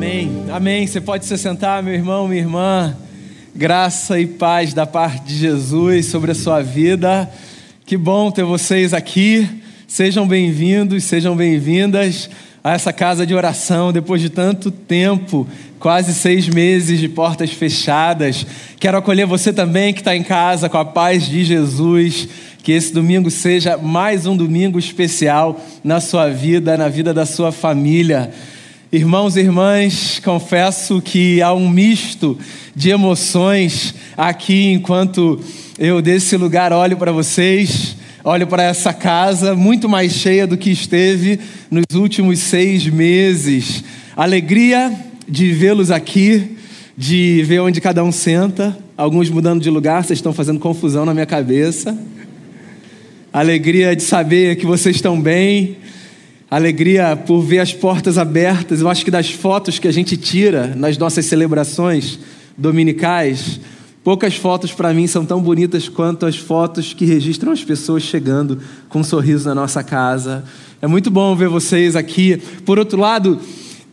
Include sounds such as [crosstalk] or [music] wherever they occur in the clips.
Amém. Amém. Você pode se sentar, meu irmão, minha irmã. Graça e paz da parte de Jesus sobre a sua vida. Que bom ter vocês aqui. Sejam bem-vindos, sejam bem-vindas a essa casa de oração depois de tanto tempo quase seis meses de portas fechadas. Quero acolher você também que está em casa com a paz de Jesus. Que esse domingo seja mais um domingo especial na sua vida, na vida da sua família. Irmãos e irmãs, confesso que há um misto de emoções aqui enquanto eu desse lugar olho para vocês, olho para essa casa muito mais cheia do que esteve nos últimos seis meses. Alegria de vê-los aqui, de ver onde cada um senta, alguns mudando de lugar, vocês estão fazendo confusão na minha cabeça. Alegria de saber que vocês estão bem alegria por ver as portas abertas. Eu acho que das fotos que a gente tira nas nossas celebrações dominicais, poucas fotos para mim são tão bonitas quanto as fotos que registram as pessoas chegando com um sorriso na nossa casa. É muito bom ver vocês aqui. Por outro lado,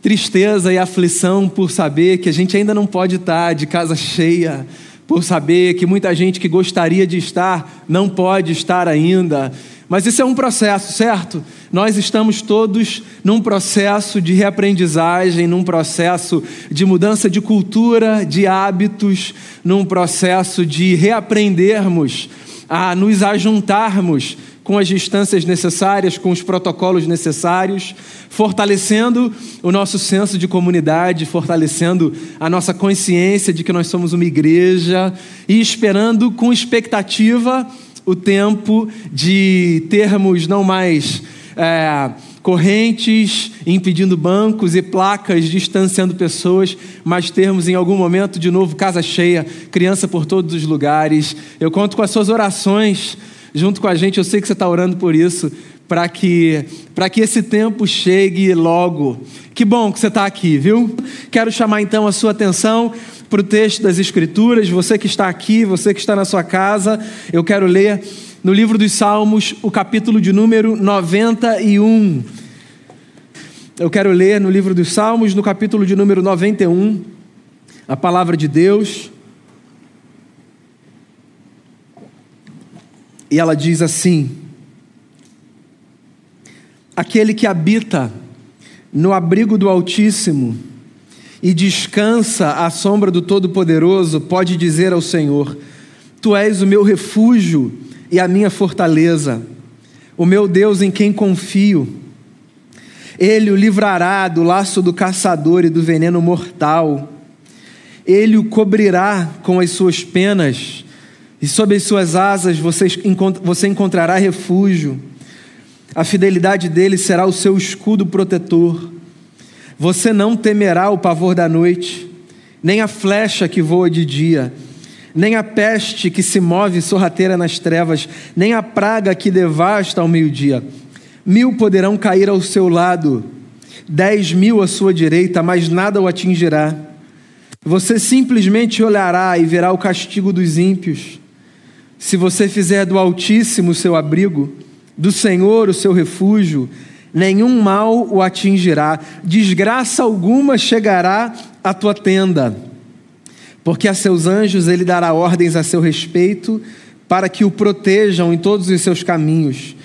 tristeza e aflição por saber que a gente ainda não pode estar de casa cheia, por saber que muita gente que gostaria de estar não pode estar ainda. Mas isso é um processo, certo? Nós estamos todos num processo de reaprendizagem, num processo de mudança de cultura, de hábitos, num processo de reaprendermos a nos ajuntarmos com as distâncias necessárias, com os protocolos necessários, fortalecendo o nosso senso de comunidade, fortalecendo a nossa consciência de que nós somos uma igreja e esperando com expectativa o tempo de termos não mais é, correntes impedindo bancos e placas distanciando pessoas, mas termos em algum momento de novo casa cheia, criança por todos os lugares. Eu conto com as suas orações junto com a gente, eu sei que você está orando por isso, para que, que esse tempo chegue logo. Que bom que você está aqui, viu? Quero chamar então a sua atenção para o texto das Escrituras. Você que está aqui, você que está na sua casa, eu quero ler no livro dos Salmos o capítulo de número 91. Eu quero ler no livro dos Salmos, no capítulo de número 91, a palavra de Deus. E ela diz assim: Aquele que habita no abrigo do Altíssimo, e descansa à sombra do Todo-Poderoso, pode dizer ao Senhor: Tu és o meu refúgio e a minha fortaleza, o meu Deus em quem confio. Ele o livrará do laço do caçador e do veneno mortal. Ele o cobrirá com as suas penas, e sob as suas asas você encontrará refúgio. A fidelidade dele será o seu escudo protetor. Você não temerá o pavor da noite, nem a flecha que voa de dia, nem a peste que se move sorrateira nas trevas, nem a praga que devasta ao meio-dia. Mil poderão cair ao seu lado, dez mil à sua direita, mas nada o atingirá. Você simplesmente olhará e verá o castigo dos ímpios. Se você fizer do Altíssimo o seu abrigo, do Senhor o seu refúgio, nenhum mal o atingirá, desgraça alguma chegará à tua tenda, porque a seus anjos ele dará ordens a seu respeito, para que o protejam em todos os seus caminhos.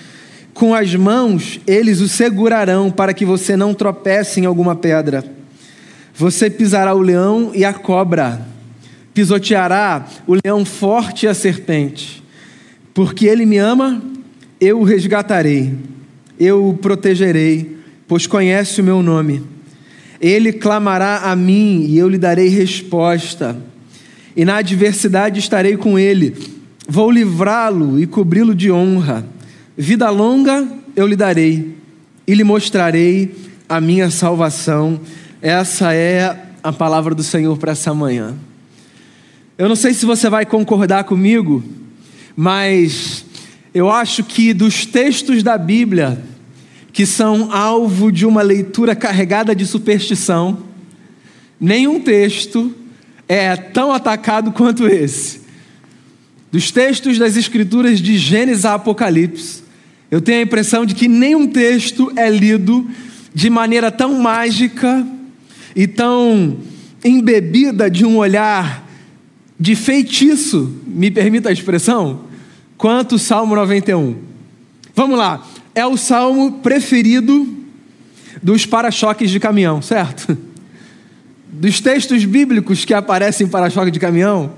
Com as mãos eles o segurarão, para que você não tropece em alguma pedra. Você pisará o leão e a cobra, pisoteará o leão forte e a serpente. Porque ele me ama, eu o resgatarei eu o protegerei, pois conhece o meu nome. Ele clamará a mim e eu lhe darei resposta. E na adversidade estarei com ele. Vou livrá-lo e cobri-lo de honra. Vida longa eu lhe darei e lhe mostrarei a minha salvação. Essa é a palavra do Senhor para essa manhã. Eu não sei se você vai concordar comigo, mas eu acho que dos textos da Bíblia que são alvo de uma leitura carregada de superstição, nenhum texto é tão atacado quanto esse. Dos textos das Escrituras de Gênesis a Apocalipse, eu tenho a impressão de que nenhum texto é lido de maneira tão mágica e tão embebida de um olhar de feitiço, me permita a expressão, quanto o Salmo 91. Vamos lá, é o salmo preferido dos para-choques de caminhão, certo? Dos textos bíblicos que aparecem para-choque de caminhão,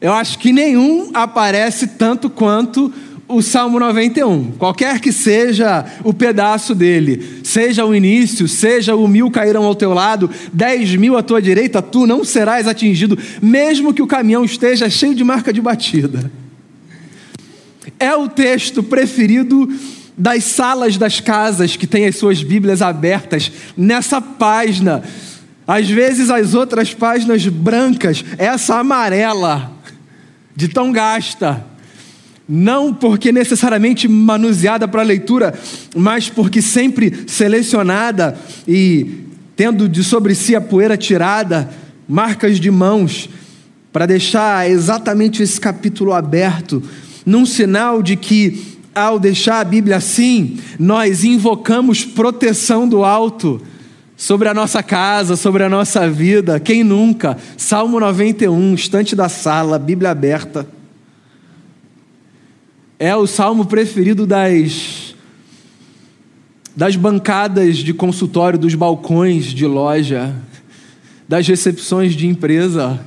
eu acho que nenhum aparece tanto quanto o Salmo 91, qualquer que seja o pedaço dele, seja o início, seja o mil cairão ao teu lado, dez mil à tua direita, tu não serás atingido, mesmo que o caminhão esteja cheio de marca de batida. É o texto preferido das salas das casas que têm as suas Bíblias abertas nessa página. Às vezes as outras páginas brancas, essa amarela, de tão gasta não porque necessariamente manuseada para leitura, mas porque sempre selecionada e tendo de sobre si a poeira tirada, marcas de mãos, para deixar exatamente esse capítulo aberto, num sinal de que, ao deixar a Bíblia assim, nós invocamos proteção do alto sobre a nossa casa, sobre a nossa vida. Quem nunca? Salmo 91, estante da sala, Bíblia aberta é o salmo preferido das das bancadas de consultório, dos balcões de loja, das recepções de empresa.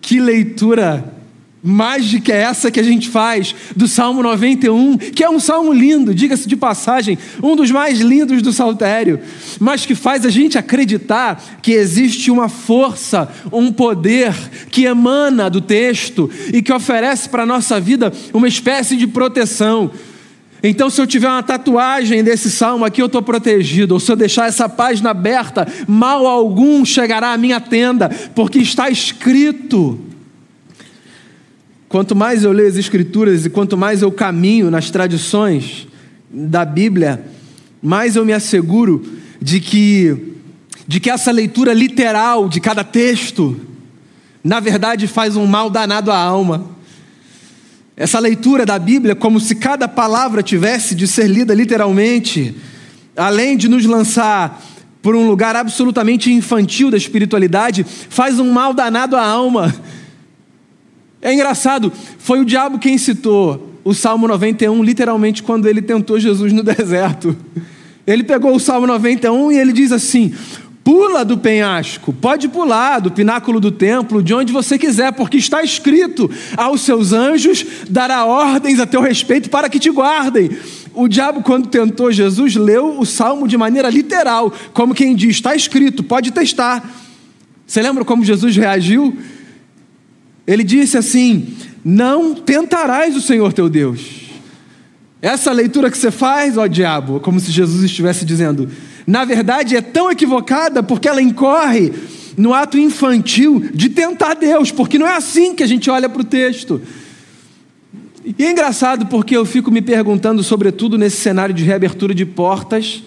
Que leitura mágica é essa que a gente faz do Salmo 91, que é um salmo lindo, diga-se de passagem, um dos mais lindos do saltério, mas que faz a gente acreditar que existe uma força, um poder que emana do texto e que oferece para a nossa vida uma espécie de proteção. Então, se eu tiver uma tatuagem desse salmo aqui, eu estou protegido. Ou se eu deixar essa página aberta, mal algum chegará à minha tenda, porque está escrito Quanto mais eu leio as Escrituras e quanto mais eu caminho nas tradições da Bíblia, mais eu me asseguro de que, de que essa leitura literal de cada texto, na verdade, faz um mal danado à alma. Essa leitura da Bíblia, como se cada palavra tivesse de ser lida literalmente, além de nos lançar por um lugar absolutamente infantil da espiritualidade, faz um mal danado à alma é engraçado, foi o diabo quem citou o Salmo 91, literalmente, quando ele tentou Jesus no [laughs] deserto. Ele pegou o Salmo 91 e ele diz assim: Pula do penhasco, pode pular do pináculo do templo, de onde você quiser, porque está escrito: aos seus anjos dará ordens a teu respeito para que te guardem. O diabo, quando tentou Jesus, leu o salmo de maneira literal, como quem diz: está escrito, pode testar. Você lembra como Jesus reagiu? Ele disse assim: Não tentarás o Senhor teu Deus. Essa leitura que você faz, ó diabo, como se Jesus estivesse dizendo, na verdade é tão equivocada porque ela incorre no ato infantil de tentar Deus, porque não é assim que a gente olha para o texto. E é engraçado porque eu fico me perguntando, sobretudo nesse cenário de reabertura de portas,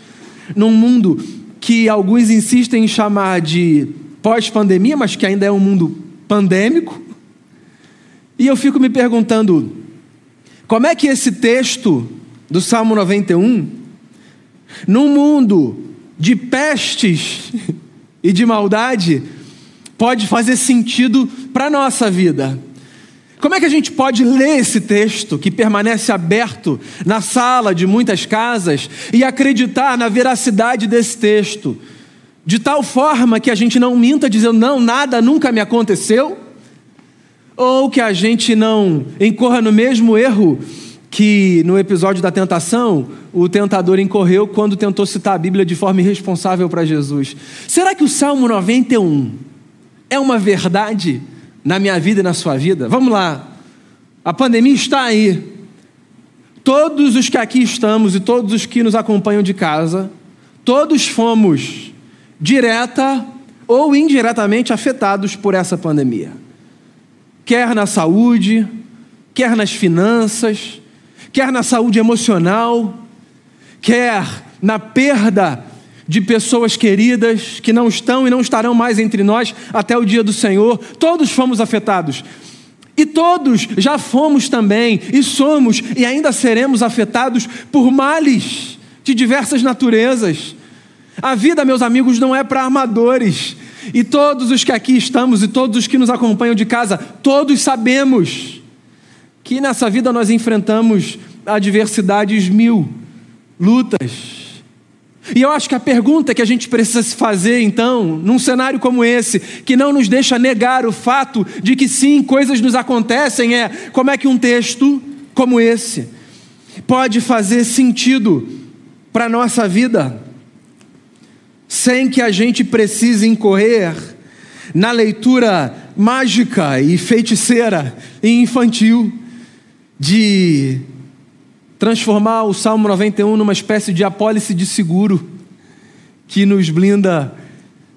num mundo que alguns insistem em chamar de pós-pandemia, mas que ainda é um mundo pandêmico. E eu fico me perguntando, como é que esse texto do Salmo 91, num mundo de pestes [laughs] e de maldade, pode fazer sentido para a nossa vida? Como é que a gente pode ler esse texto que permanece aberto na sala de muitas casas e acreditar na veracidade desse texto? De tal forma que a gente não minta dizendo, não, nada nunca me aconteceu? Ou que a gente não incorra no mesmo erro que no episódio da tentação o tentador incorreu quando tentou citar a Bíblia de forma irresponsável para Jesus. Será que o Salmo 91 é uma verdade na minha vida e na sua vida? Vamos lá. A pandemia está aí. Todos os que aqui estamos e todos os que nos acompanham de casa, todos fomos direta ou indiretamente afetados por essa pandemia quer na saúde, quer nas finanças, quer na saúde emocional, quer na perda de pessoas queridas que não estão e não estarão mais entre nós até o dia do Senhor. Todos fomos afetados. E todos já fomos também, e somos, e ainda seremos afetados por males de diversas naturezas. A vida, meus amigos, não é para armadores. E todos os que aqui estamos e todos os que nos acompanham de casa, todos sabemos que nessa vida nós enfrentamos adversidades mil, lutas. E eu acho que a pergunta que a gente precisa se fazer, então, num cenário como esse, que não nos deixa negar o fato de que sim, coisas nos acontecem, é como é que um texto como esse pode fazer sentido para a nossa vida, sem que a gente precise incorrer na leitura mágica e feiticeira e infantil de transformar o Salmo 91 numa espécie de apólice de seguro que nos blinda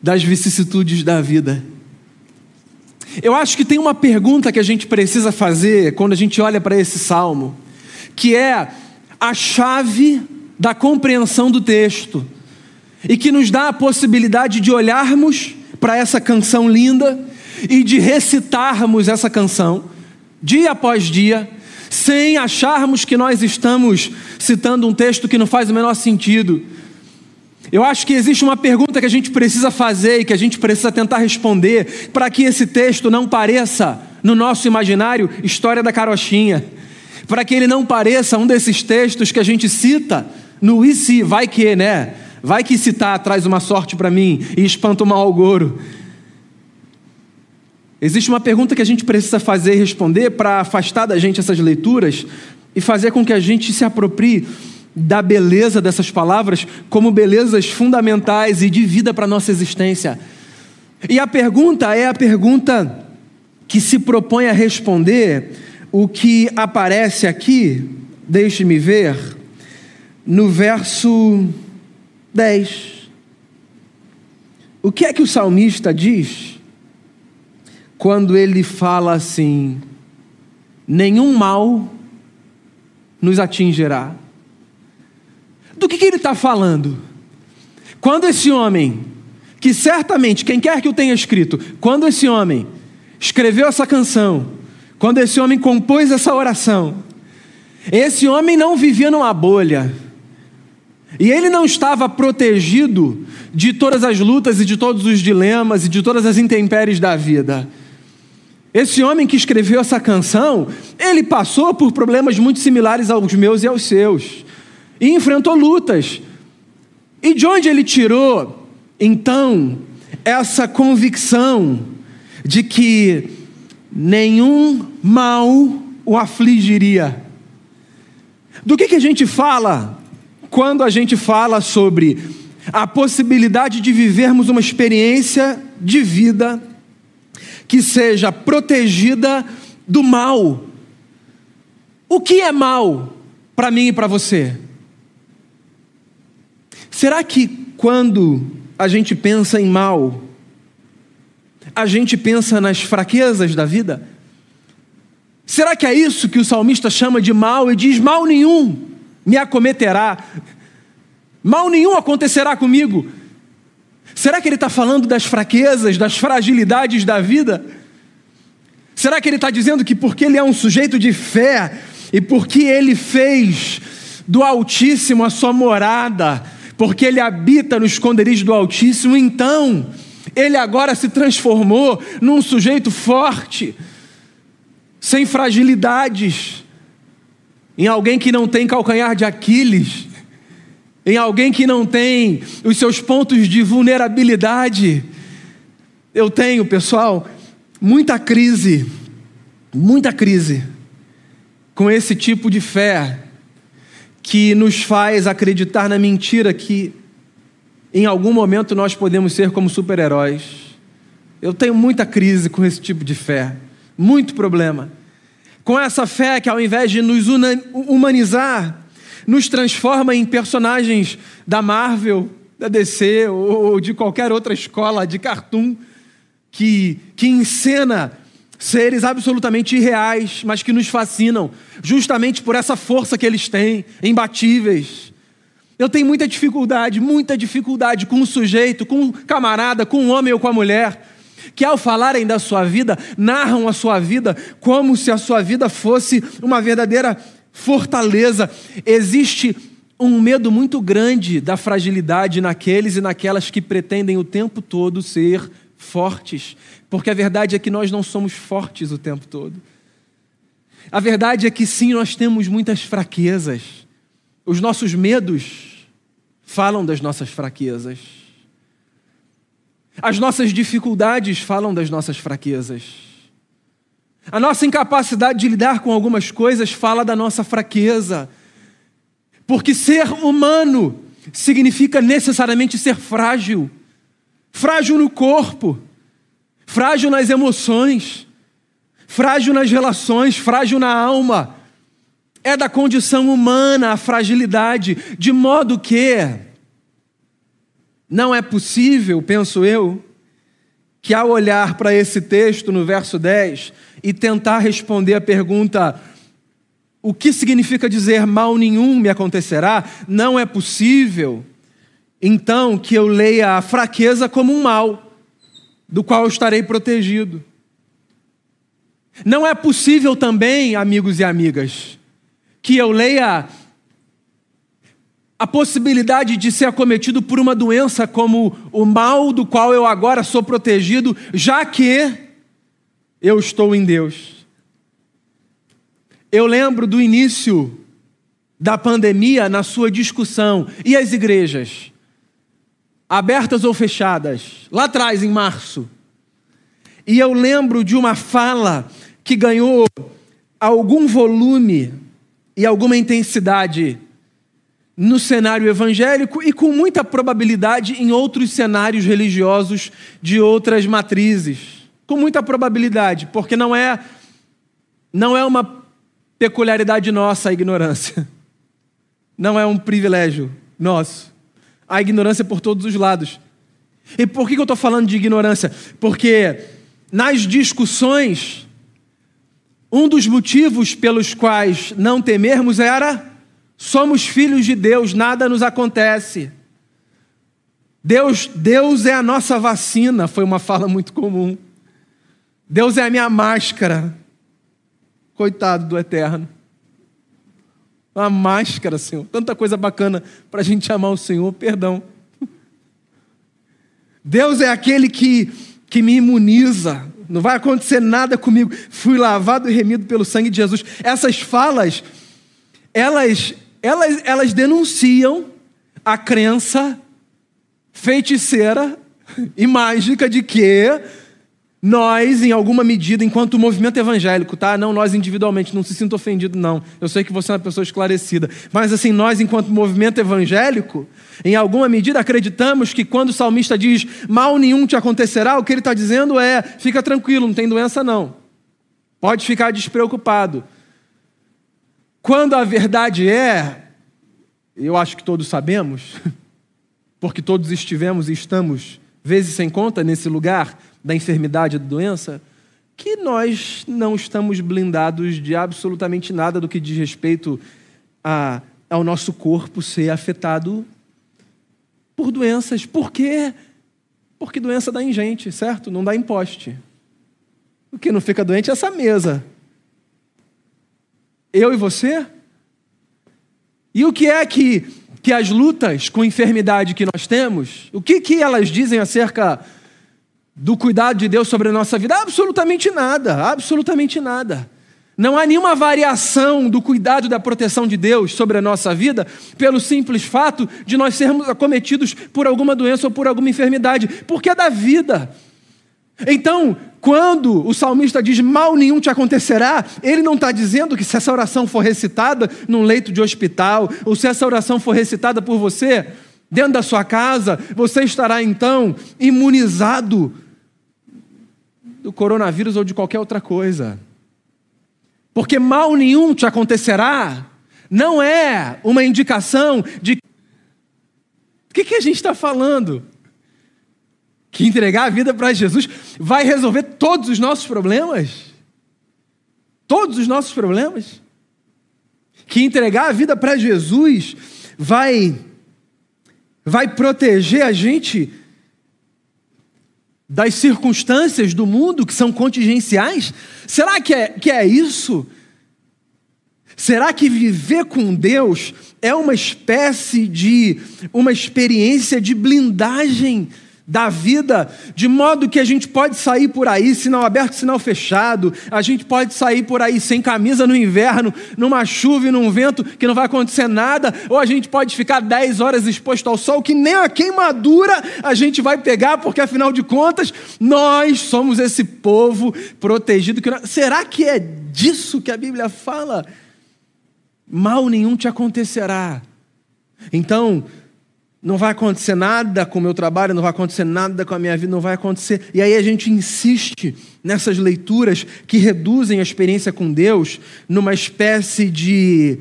das vicissitudes da vida. Eu acho que tem uma pergunta que a gente precisa fazer quando a gente olha para esse salmo, que é a chave da compreensão do texto e que nos dá a possibilidade de olharmos para essa canção linda e de recitarmos essa canção dia após dia sem acharmos que nós estamos citando um texto que não faz o menor sentido. Eu acho que existe uma pergunta que a gente precisa fazer e que a gente precisa tentar responder para que esse texto não pareça, no nosso imaginário, história da carochinha. Para que ele não pareça um desses textos que a gente cita no e se, vai que, né? Vai que citar traz uma sorte para mim e espanta o mau agouro. Existe uma pergunta que a gente precisa fazer e responder para afastar da gente essas leituras e fazer com que a gente se aproprie da beleza dessas palavras como belezas fundamentais e de vida para a nossa existência. E a pergunta é a pergunta que se propõe a responder o que aparece aqui, deixe-me ver, no verso 10. O que é que o salmista diz? quando ele fala assim: nenhum mal nos atingirá. Do que, que ele está falando? Quando esse homem, que certamente, quem quer que o tenha escrito, quando esse homem escreveu essa canção, quando esse homem compôs essa oração, esse homem não vivia numa bolha, e ele não estava protegido de todas as lutas e de todos os dilemas e de todas as intempéries da vida. Esse homem que escreveu essa canção, ele passou por problemas muito similares aos meus e aos seus, e enfrentou lutas. E de onde ele tirou, então, essa convicção de que nenhum mal o afligiria? Do que, que a gente fala quando a gente fala sobre a possibilidade de vivermos uma experiência de vida que seja protegida do mal. O que é mal para mim e para você? Será que quando a gente pensa em mal, a gente pensa nas fraquezas da vida? Será que é isso que o salmista chama de mal e diz: mal nenhum me acometerá, mal nenhum acontecerá comigo? Será que ele está falando das fraquezas, das fragilidades da vida? Será que ele está dizendo que porque ele é um sujeito de fé e porque ele fez do Altíssimo a sua morada, porque ele habita no esconderijo do Altíssimo, então ele agora se transformou num sujeito forte, sem fragilidades, em alguém que não tem calcanhar de Aquiles, em alguém que não tem os seus pontos de vulnerabilidade. Eu tenho, pessoal, muita crise, muita crise com esse tipo de fé que nos faz acreditar na mentira que em algum momento nós podemos ser como super-heróis. Eu tenho muita crise com esse tipo de fé, muito problema. Com essa fé que ao invés de nos humanizar, nos transforma em personagens da Marvel, da DC ou de qualquer outra escola de cartoon que, que encena seres absolutamente irreais, mas que nos fascinam, justamente por essa força que eles têm, imbatíveis. Eu tenho muita dificuldade, muita dificuldade com o sujeito, com o camarada, com o homem ou com a mulher, que ao falarem da sua vida, narram a sua vida como se a sua vida fosse uma verdadeira fortaleza. Existe um medo muito grande da fragilidade naqueles e naquelas que pretendem o tempo todo ser fortes, porque a verdade é que nós não somos fortes o tempo todo. A verdade é que sim, nós temos muitas fraquezas. Os nossos medos falam das nossas fraquezas. As nossas dificuldades falam das nossas fraquezas. A nossa incapacidade de lidar com algumas coisas fala da nossa fraqueza. Porque ser humano significa necessariamente ser frágil frágil no corpo, frágil nas emoções, frágil nas relações, frágil na alma. É da condição humana a fragilidade, de modo que não é possível, penso eu, que ao olhar para esse texto no verso 10 e tentar responder a pergunta: o que significa dizer mal nenhum me acontecerá? Não é possível, então, que eu leia a fraqueza como um mal, do qual eu estarei protegido. Não é possível também, amigos e amigas, que eu leia a possibilidade de ser acometido por uma doença como o mal do qual eu agora sou protegido, já que eu estou em Deus. Eu lembro do início da pandemia na sua discussão. E as igrejas? Abertas ou fechadas? Lá atrás, em março. E eu lembro de uma fala que ganhou algum volume e alguma intensidade no cenário evangélico e com muita probabilidade em outros cenários religiosos de outras matrizes. Com muita probabilidade, porque não é não é uma peculiaridade nossa a ignorância. [laughs] Não é um privilégio nosso. A ignorância é por todos os lados. E por que eu estou falando de ignorância? Porque nas discussões um dos motivos pelos quais não temermos era: somos filhos de Deus, nada nos acontece. Deus, Deus é a nossa vacina, foi uma fala muito comum. Deus é a minha máscara. Coitado do eterno. Uma máscara, Senhor. Tanta coisa bacana para a gente amar o Senhor, perdão. Deus é aquele que, que me imuniza, não vai acontecer nada comigo. Fui lavado e remido pelo sangue de Jesus. Essas falas, elas, elas, elas denunciam a crença feiticeira e mágica de que nós, em alguma medida, enquanto movimento evangélico, tá? Não nós individualmente, não se sinta ofendido, não. Eu sei que você é uma pessoa esclarecida. Mas, assim, nós, enquanto movimento evangélico, em alguma medida acreditamos que quando o salmista diz mal nenhum te acontecerá, o que ele está dizendo é: fica tranquilo, não tem doença, não. Pode ficar despreocupado. Quando a verdade é, eu acho que todos sabemos, [laughs] porque todos estivemos e estamos, vezes sem conta, nesse lugar da enfermidade e da doença, que nós não estamos blindados de absolutamente nada do que diz respeito a, ao nosso corpo ser afetado por doenças. Por quê? Porque doença dá em gente, certo? Não dá em poste. O que não fica doente é essa mesa. Eu e você? E o que é que, que as lutas com enfermidade que nós temos, o que, que elas dizem acerca do cuidado de Deus sobre a nossa vida? Absolutamente nada, absolutamente nada. Não há nenhuma variação do cuidado da proteção de Deus sobre a nossa vida pelo simples fato de nós sermos acometidos por alguma doença ou por alguma enfermidade, porque é da vida. Então, quando o salmista diz mal nenhum te acontecerá, ele não está dizendo que se essa oração for recitada num leito de hospital, ou se essa oração for recitada por você dentro da sua casa, você estará então imunizado do coronavírus ou de qualquer outra coisa. Porque mal nenhum te acontecerá, não é uma indicação de. O que, que a gente está falando? Que entregar a vida para Jesus vai resolver todos os nossos problemas? Todos os nossos problemas? Que entregar a vida para Jesus vai vai proteger a gente das circunstâncias do mundo que são contingenciais? Será que é, que é isso? Será que viver com Deus é uma espécie de uma experiência de blindagem da vida, de modo que a gente pode sair por aí, sinal aberto, sinal fechado, a gente pode sair por aí sem camisa no inverno, numa chuva e num vento que não vai acontecer nada, ou a gente pode ficar 10 horas exposto ao sol, que nem a queimadura a gente vai pegar, porque afinal de contas, nós somos esse povo protegido. Que... Será que é disso que a Bíblia fala? Mal nenhum te acontecerá. Então, não vai acontecer nada com o meu trabalho, não vai acontecer nada com a minha vida, não vai acontecer. E aí a gente insiste nessas leituras que reduzem a experiência com Deus numa espécie de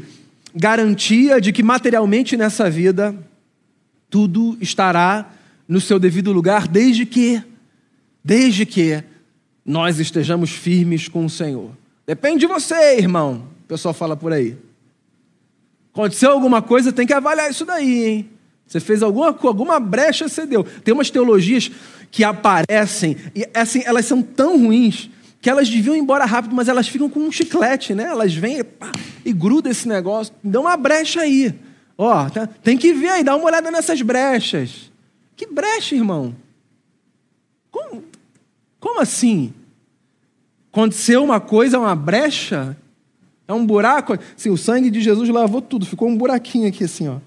garantia de que materialmente nessa vida tudo estará no seu devido lugar, desde que, desde que nós estejamos firmes com o Senhor. Depende de você, irmão. O pessoal fala por aí. Aconteceu alguma coisa, tem que avaliar isso daí, hein? Você fez alguma, alguma brecha, você deu. Tem umas teologias que aparecem, e assim, elas são tão ruins que elas deviam ir embora rápido, mas elas ficam com um chiclete, né? Elas vêm e, pá, e gruda esse negócio. Dá uma brecha aí. Ó, tá, tem que ver aí, dá uma olhada nessas brechas. Que brecha, irmão? Como, como assim? Aconteceu uma coisa, uma brecha? É um buraco? Sim, o sangue de Jesus lavou tudo, ficou um buraquinho aqui assim, ó.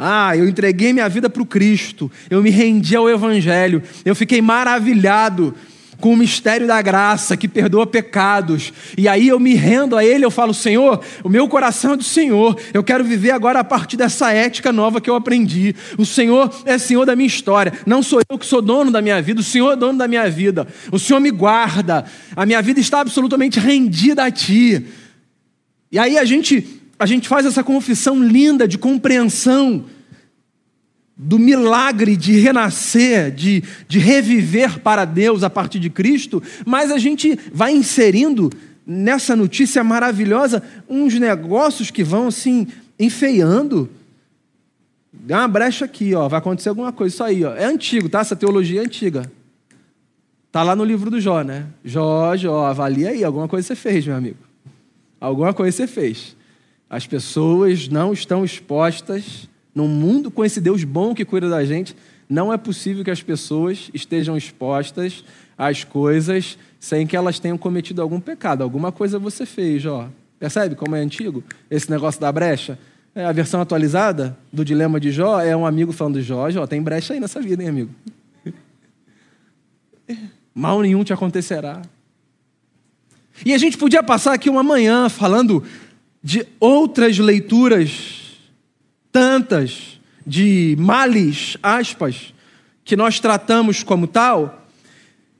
Ah, eu entreguei minha vida para o Cristo, eu me rendi ao Evangelho, eu fiquei maravilhado com o mistério da graça que perdoa pecados. E aí eu me rendo a Ele, eu falo, Senhor, o meu coração é do Senhor, eu quero viver agora a partir dessa ética nova que eu aprendi. O Senhor é Senhor da minha história, não sou eu que sou dono da minha vida, o Senhor é dono da minha vida. O Senhor me guarda, a minha vida está absolutamente rendida a Ti. E aí a gente a gente faz essa confissão linda de compreensão do milagre de renascer, de, de reviver para Deus a partir de Cristo, mas a gente vai inserindo nessa notícia maravilhosa uns negócios que vão assim enfeiando. Dá uma brecha aqui, ó, vai acontecer alguma coisa. Isso aí, ó. É antigo, tá? Essa teologia é antiga. Tá lá no livro do Jó, né? Jó, Jó, avalia aí, alguma coisa você fez, meu amigo. Alguma coisa você fez. As pessoas não estão expostas num mundo com esse Deus bom que cuida da gente. Não é possível que as pessoas estejam expostas às coisas sem que elas tenham cometido algum pecado. Alguma coisa você fez, ó. Percebe como é antigo esse negócio da brecha? É, a versão atualizada do dilema de Jó é um amigo falando: Jó, Jó, tem brecha aí nessa vida, hein, amigo? [laughs] Mal nenhum te acontecerá. E a gente podia passar aqui uma manhã falando de outras leituras, tantas, de males, aspas, que nós tratamos como tal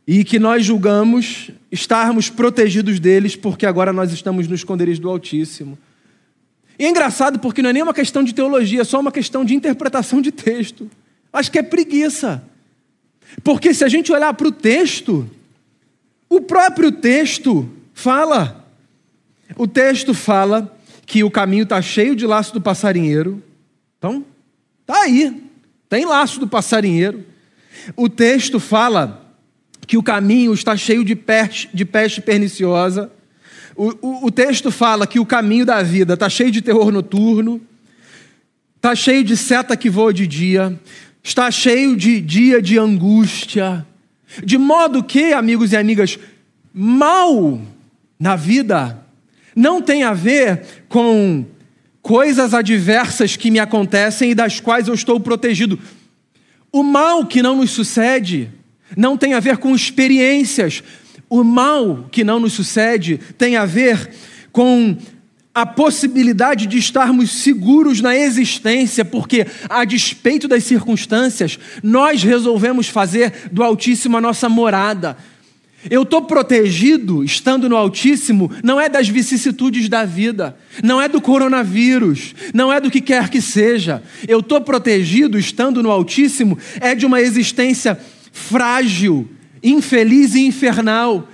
e que nós julgamos estarmos protegidos deles porque agora nós estamos no esconderijo do Altíssimo. E é engraçado porque não é nem uma questão de teologia, é só uma questão de interpretação de texto. Acho que é preguiça. Porque se a gente olhar para o texto, o próprio texto fala o texto fala que o caminho está cheio de laço do passarinheiro. Então, tá aí, tem laço do passarinheiro. O texto fala que o caminho está cheio de peste, de peste perniciosa. O, o, o texto fala que o caminho da vida está cheio de terror noturno, está cheio de seta que voa de dia, está cheio de dia de angústia. De modo que, amigos e amigas, mal na vida não tem a ver com coisas adversas que me acontecem e das quais eu estou protegido. O mal que não nos sucede não tem a ver com experiências. O mal que não nos sucede tem a ver com a possibilidade de estarmos seguros na existência, porque, a despeito das circunstâncias, nós resolvemos fazer do Altíssimo a nossa morada. Eu estou protegido, estando no Altíssimo, não é das vicissitudes da vida, não é do coronavírus, não é do que quer que seja. Eu estou protegido, estando no Altíssimo, é de uma existência frágil, infeliz e infernal,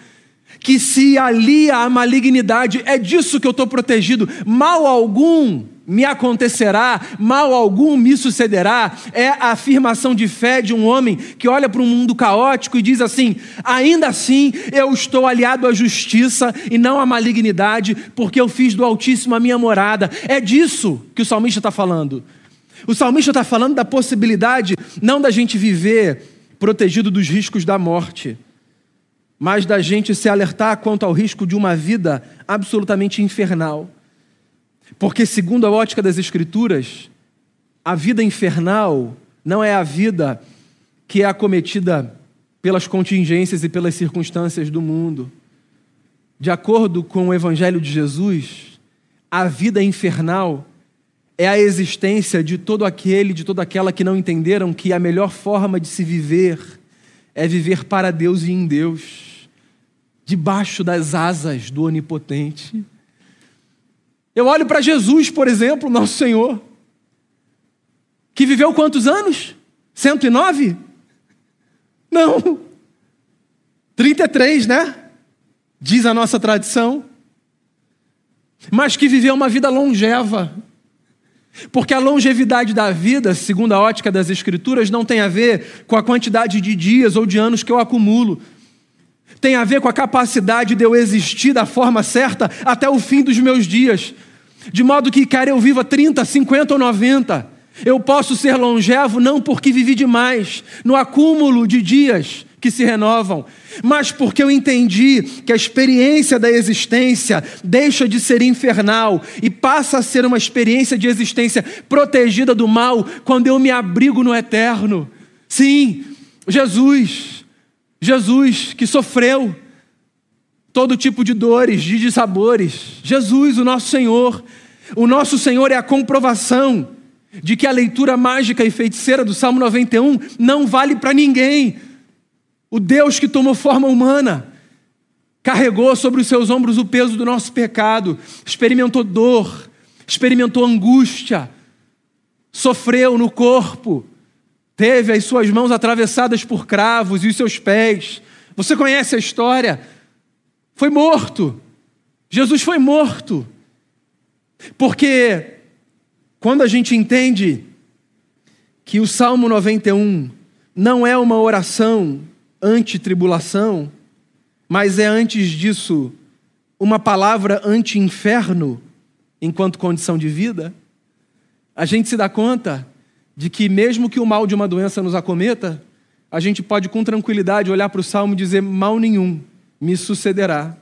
que se alia à malignidade. É disso que eu estou protegido. Mal algum me acontecerá, mal algum me sucederá, é a afirmação de fé de um homem que olha para um mundo caótico e diz assim: ainda assim eu estou aliado à justiça e não à malignidade, porque eu fiz do Altíssimo a minha morada. É disso que o salmista está falando. O salmista está falando da possibilidade não da gente viver protegido dos riscos da morte, mas da gente se alertar quanto ao risco de uma vida absolutamente infernal. Porque, segundo a ótica das Escrituras, a vida infernal não é a vida que é acometida pelas contingências e pelas circunstâncias do mundo. De acordo com o Evangelho de Jesus, a vida infernal é a existência de todo aquele, de toda aquela que não entenderam que a melhor forma de se viver é viver para Deus e em Deus, debaixo das asas do Onipotente. Eu olho para Jesus, por exemplo, nosso Senhor, que viveu quantos anos? 109? Não. 33, né? Diz a nossa tradição. Mas que viveu uma vida longeva. Porque a longevidade da vida, segundo a ótica das Escrituras, não tem a ver com a quantidade de dias ou de anos que eu acumulo. Tem a ver com a capacidade de eu existir da forma certa até o fim dos meus dias. De modo que, quer eu viva 30, 50 ou 90, eu posso ser longevo não porque vivi demais, no acúmulo de dias que se renovam, mas porque eu entendi que a experiência da existência deixa de ser infernal e passa a ser uma experiência de existência protegida do mal quando eu me abrigo no eterno. Sim, Jesus, Jesus que sofreu todo tipo de dores, de dissabores. Jesus, o nosso Senhor, o nosso Senhor é a comprovação de que a leitura mágica e feiticeira do Salmo 91 não vale para ninguém o Deus que tomou forma humana, carregou sobre os seus ombros o peso do nosso pecado, experimentou dor, experimentou angústia, sofreu no corpo, teve as suas mãos atravessadas por cravos e os seus pés. Você conhece a história? Foi morto. Jesus foi morto. Porque quando a gente entende que o Salmo 91 não é uma oração anti-tribulação, mas é antes disso uma palavra anti-inferno enquanto condição de vida, a gente se dá conta de que, mesmo que o mal de uma doença nos acometa, a gente pode com tranquilidade olhar para o salmo e dizer: mal nenhum me sucederá,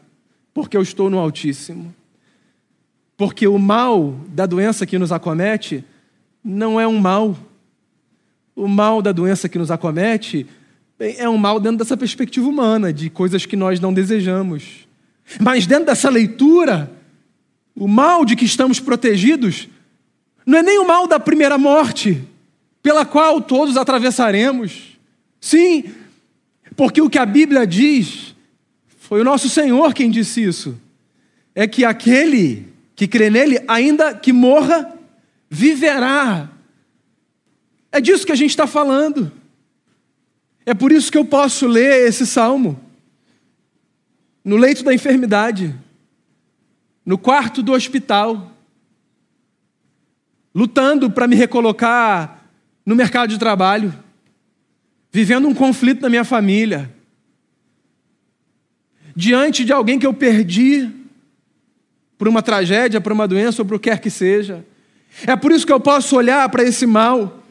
porque eu estou no Altíssimo. Porque o mal da doença que nos acomete não é um mal. O mal da doença que nos acomete é um mal dentro dessa perspectiva humana, de coisas que nós não desejamos. Mas dentro dessa leitura, o mal de que estamos protegidos não é nem o mal da primeira morte, pela qual todos atravessaremos. Sim, porque o que a Bíblia diz, foi o nosso Senhor quem disse isso, é que aquele que crê nele, ainda que morra, viverá. É disso que a gente está falando. É por isso que eu posso ler esse salmo. No leito da enfermidade, no quarto do hospital, lutando para me recolocar no mercado de trabalho, vivendo um conflito na minha família, diante de alguém que eu perdi por uma tragédia, por uma doença ou por o que quer que seja. É por isso que eu posso olhar para esse mal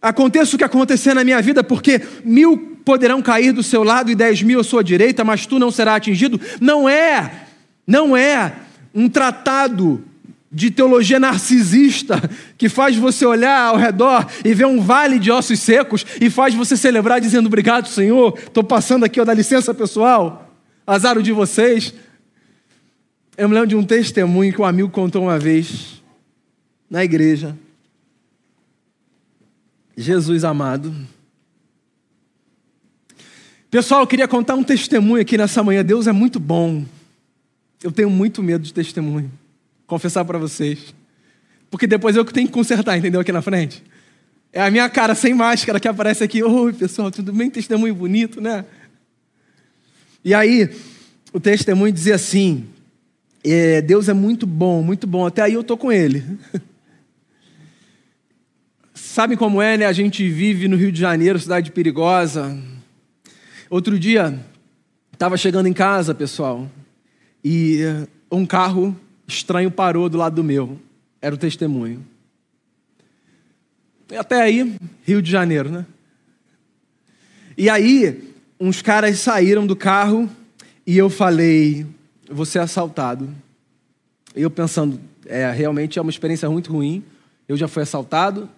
Aconteça o que acontecer na minha vida, porque mil poderão cair do seu lado e dez mil à sua direita, mas tu não serás atingido. Não é, não é um tratado de teologia narcisista que faz você olhar ao redor e ver um vale de ossos secos e faz você celebrar dizendo obrigado, Senhor. Estou passando aqui, ó, dá licença pessoal. Azar o de vocês. Eu me lembro de um testemunho que um amigo contou uma vez na igreja. Jesus amado. Pessoal, eu queria contar um testemunho aqui nessa manhã. Deus é muito bom. Eu tenho muito medo de testemunho. Confessar para vocês. Porque depois eu que tenho que consertar, entendeu? Aqui na frente. É a minha cara sem máscara que aparece aqui. Oi, pessoal, tudo bem? Testemunho bonito, né? E aí, o testemunho dizia assim: É, Deus é muito bom, muito bom. Até aí eu tô com Ele. [laughs] Sabe como é, né? A gente vive no Rio de Janeiro, cidade perigosa. Outro dia, estava chegando em casa, pessoal, e um carro estranho parou do lado do meu. Era o testemunho. Até aí, Rio de Janeiro, né? E aí, uns caras saíram do carro e eu falei: Você é assaltado. Eu pensando, é, realmente é uma experiência muito ruim. Eu já fui assaltado,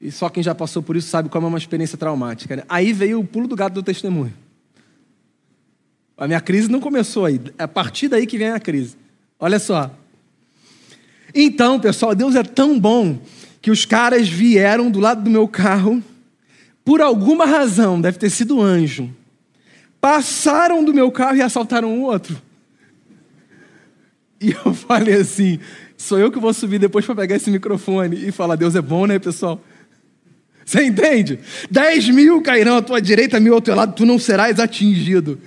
e só quem já passou por isso sabe como é uma experiência traumática. Né? Aí veio o pulo do gato do testemunho. A minha crise não começou aí, é a partir daí que vem a crise. Olha só. Então, pessoal, Deus é tão bom que os caras vieram do lado do meu carro, por alguma razão, deve ter sido anjo, passaram do meu carro e assaltaram o outro. E eu [laughs] falei assim: sou eu que vou subir depois para pegar esse microfone e falar: Deus é bom, né, pessoal? Você entende? Dez mil cairão à tua direita, mil ao teu lado, tu não serás atingido.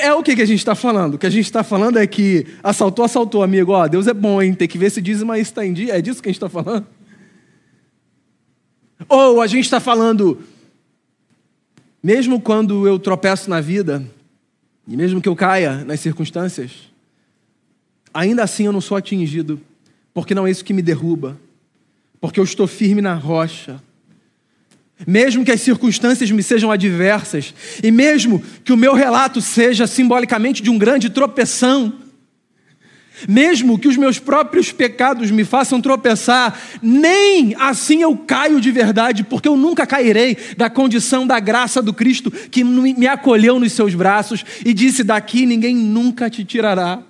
É o que, que a gente está falando? O que a gente está falando é que assaltou, assaltou, amigo. Ó, Deus é bom, hein? Tem que ver se dízimo aí está em dia. É disso que a gente está falando? Ou a gente está falando, mesmo quando eu tropeço na vida, e mesmo que eu caia nas circunstâncias, ainda assim eu não sou atingido, porque não é isso que me derruba, porque eu estou firme na rocha. Mesmo que as circunstâncias me sejam adversas, e mesmo que o meu relato seja simbolicamente de um grande tropeção, mesmo que os meus próprios pecados me façam tropeçar, nem assim eu caio de verdade, porque eu nunca cairei da condição da graça do Cristo que me acolheu nos seus braços e disse: Daqui ninguém nunca te tirará.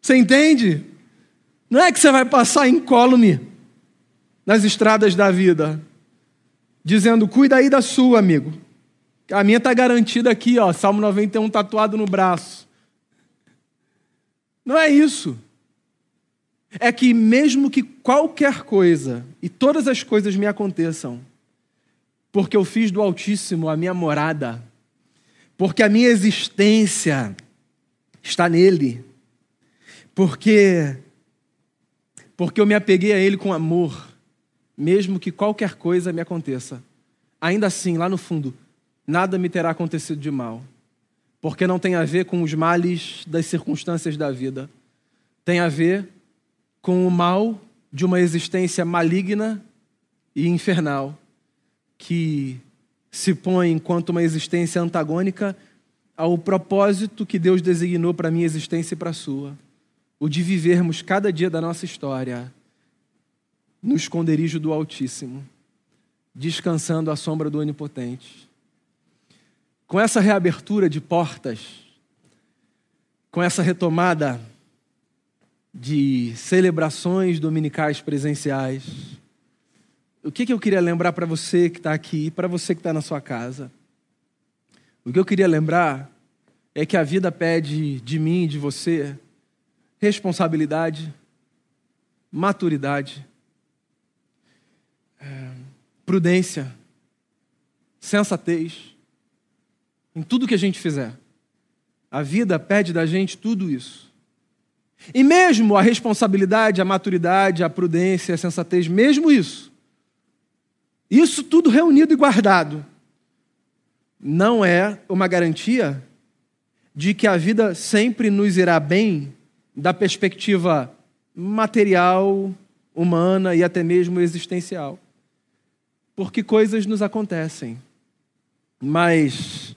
Você entende? Não é que você vai passar incólume nas estradas da vida, dizendo: Cuida aí da sua, amigo. A minha está garantida aqui, ó, Salmo 91 tatuado no braço. Não é isso. É que mesmo que qualquer coisa e todas as coisas me aconteçam, porque eu fiz do Altíssimo a minha morada, porque a minha existência está nele, porque porque eu me apeguei a ele com amor, mesmo que qualquer coisa me aconteça. Ainda assim, lá no fundo, nada me terá acontecido de mal porque não tem a ver com os males das circunstâncias da vida. Tem a ver com o mal de uma existência maligna e infernal, que se põe enquanto uma existência antagônica ao propósito que Deus designou para a minha existência e para a sua, o de vivermos cada dia da nossa história no esconderijo do Altíssimo, descansando à sombra do Onipotente com essa reabertura de portas, com essa retomada de celebrações dominicais presenciais, o que, que eu queria lembrar para você que está aqui para você que está na sua casa? O que eu queria lembrar é que a vida pede de mim e de você responsabilidade, maturidade, é, prudência, sensatez em tudo que a gente fizer. A vida pede da gente tudo isso. E mesmo a responsabilidade, a maturidade, a prudência, a sensatez, mesmo isso, isso tudo reunido e guardado, não é uma garantia de que a vida sempre nos irá bem da perspectiva material, humana e até mesmo existencial. Porque coisas nos acontecem. Mas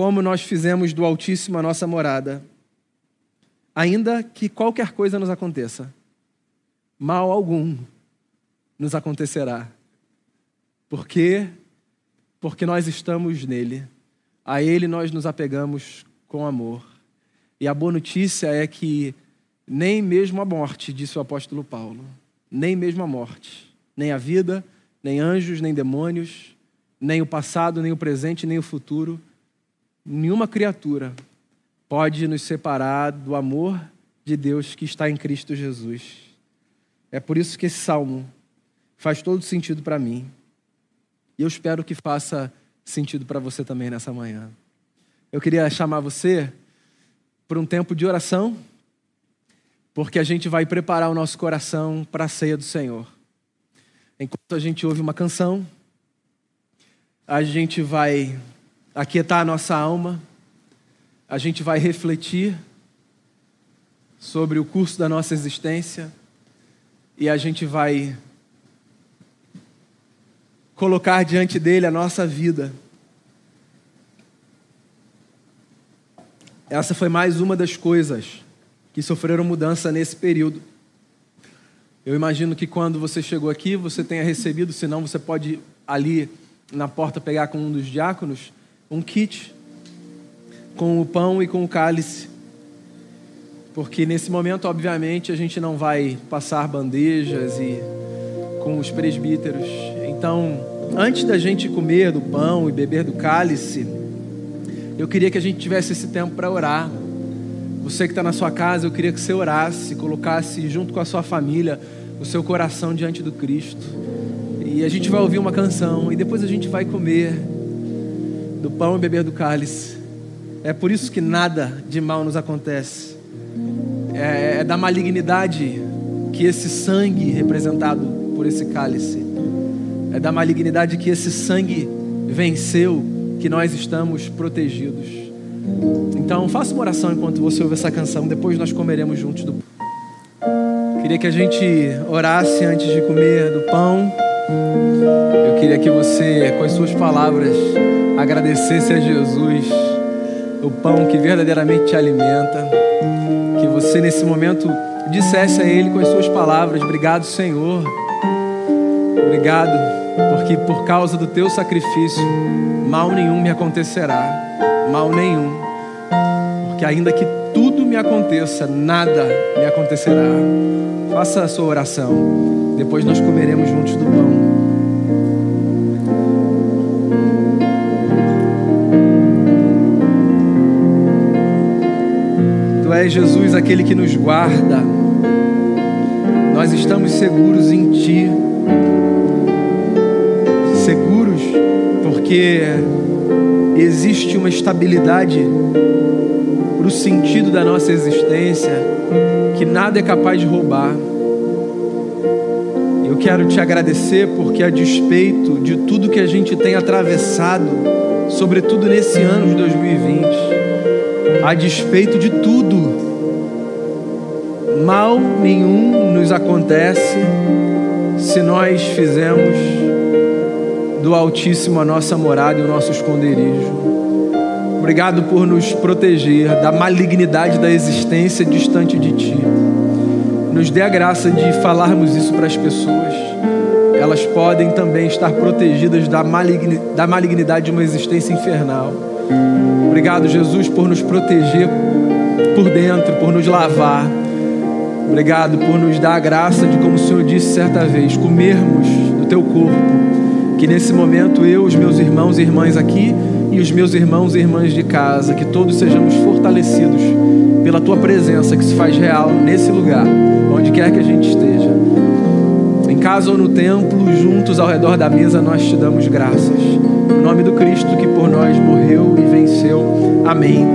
como nós fizemos do Altíssimo a nossa morada, ainda que qualquer coisa nos aconteça, mal algum nos acontecerá. Por quê? Porque nós estamos nele. A ele nós nos apegamos com amor. E a boa notícia é que nem mesmo a morte, disse o apóstolo Paulo, nem mesmo a morte, nem a vida, nem anjos, nem demônios, nem o passado, nem o presente, nem o futuro, nenhuma criatura pode nos separar do amor de Deus que está em Cristo Jesus. É por isso que esse salmo faz todo sentido para mim. E eu espero que faça sentido para você também nessa manhã. Eu queria chamar você para um tempo de oração porque a gente vai preparar o nosso coração para a ceia do Senhor. Enquanto a gente ouve uma canção, a gente vai aquietar a nossa alma, a gente vai refletir sobre o curso da nossa existência e a gente vai colocar diante dele a nossa vida. Essa foi mais uma das coisas que sofreram mudança nesse período. Eu imagino que quando você chegou aqui, você tenha recebido, senão você pode ali na porta pegar com um dos diáconos um kit com o pão e com o cálice. Porque nesse momento, obviamente, a gente não vai passar bandejas e com os presbíteros. Então, antes da gente comer do pão e beber do cálice, eu queria que a gente tivesse esse tempo para orar. Você que está na sua casa, eu queria que você orasse, colocasse junto com a sua família o seu coração diante do Cristo. E a gente vai ouvir uma canção e depois a gente vai comer do pão e beber do cálice. É por isso que nada de mal nos acontece. É, é da malignidade que esse sangue representado por esse cálice, é da malignidade que esse sangue venceu, que nós estamos protegidos. Então, faça uma oração enquanto você ouve essa canção, depois nós comeremos juntos do Queria que a gente orasse antes de comer do pão. Eu queria que você, com as suas palavras, agradecesse a Jesus o pão que verdadeiramente te alimenta. Que você, nesse momento, dissesse a Ele com as suas palavras: Obrigado, Senhor. Obrigado, porque por causa do teu sacrifício, mal nenhum me acontecerá. Mal nenhum. Porque ainda que tudo me aconteça, nada me acontecerá. Faça a sua oração. Depois nós comeremos juntos do pão. Tu és Jesus, aquele que nos guarda. Nós estamos seguros em Ti. Seguros porque existe uma estabilidade para o sentido da nossa existência que nada é capaz de roubar. Eu quero te agradecer porque, a despeito de tudo que a gente tem atravessado, sobretudo nesse ano de 2020, a despeito de tudo, mal nenhum nos acontece se nós fizemos do Altíssimo a nossa morada e o nosso esconderijo. Obrigado por nos proteger da malignidade da existência distante de Ti. Nos dê a graça de falarmos isso para as pessoas. Elas podem também estar protegidas da malignidade de uma existência infernal. Obrigado, Jesus, por nos proteger por dentro, por nos lavar. Obrigado por nos dar a graça de, como o Senhor disse certa vez, comermos do Teu corpo. Que nesse momento eu, os meus irmãos e irmãs aqui, e os meus irmãos e irmãs de casa, que todos sejamos fortalecidos pela tua presença que se faz real nesse lugar, onde quer que a gente esteja. Em casa ou no templo, juntos ao redor da mesa, nós te damos graças. Nome do Cristo que por nós morreu e venceu. Amém.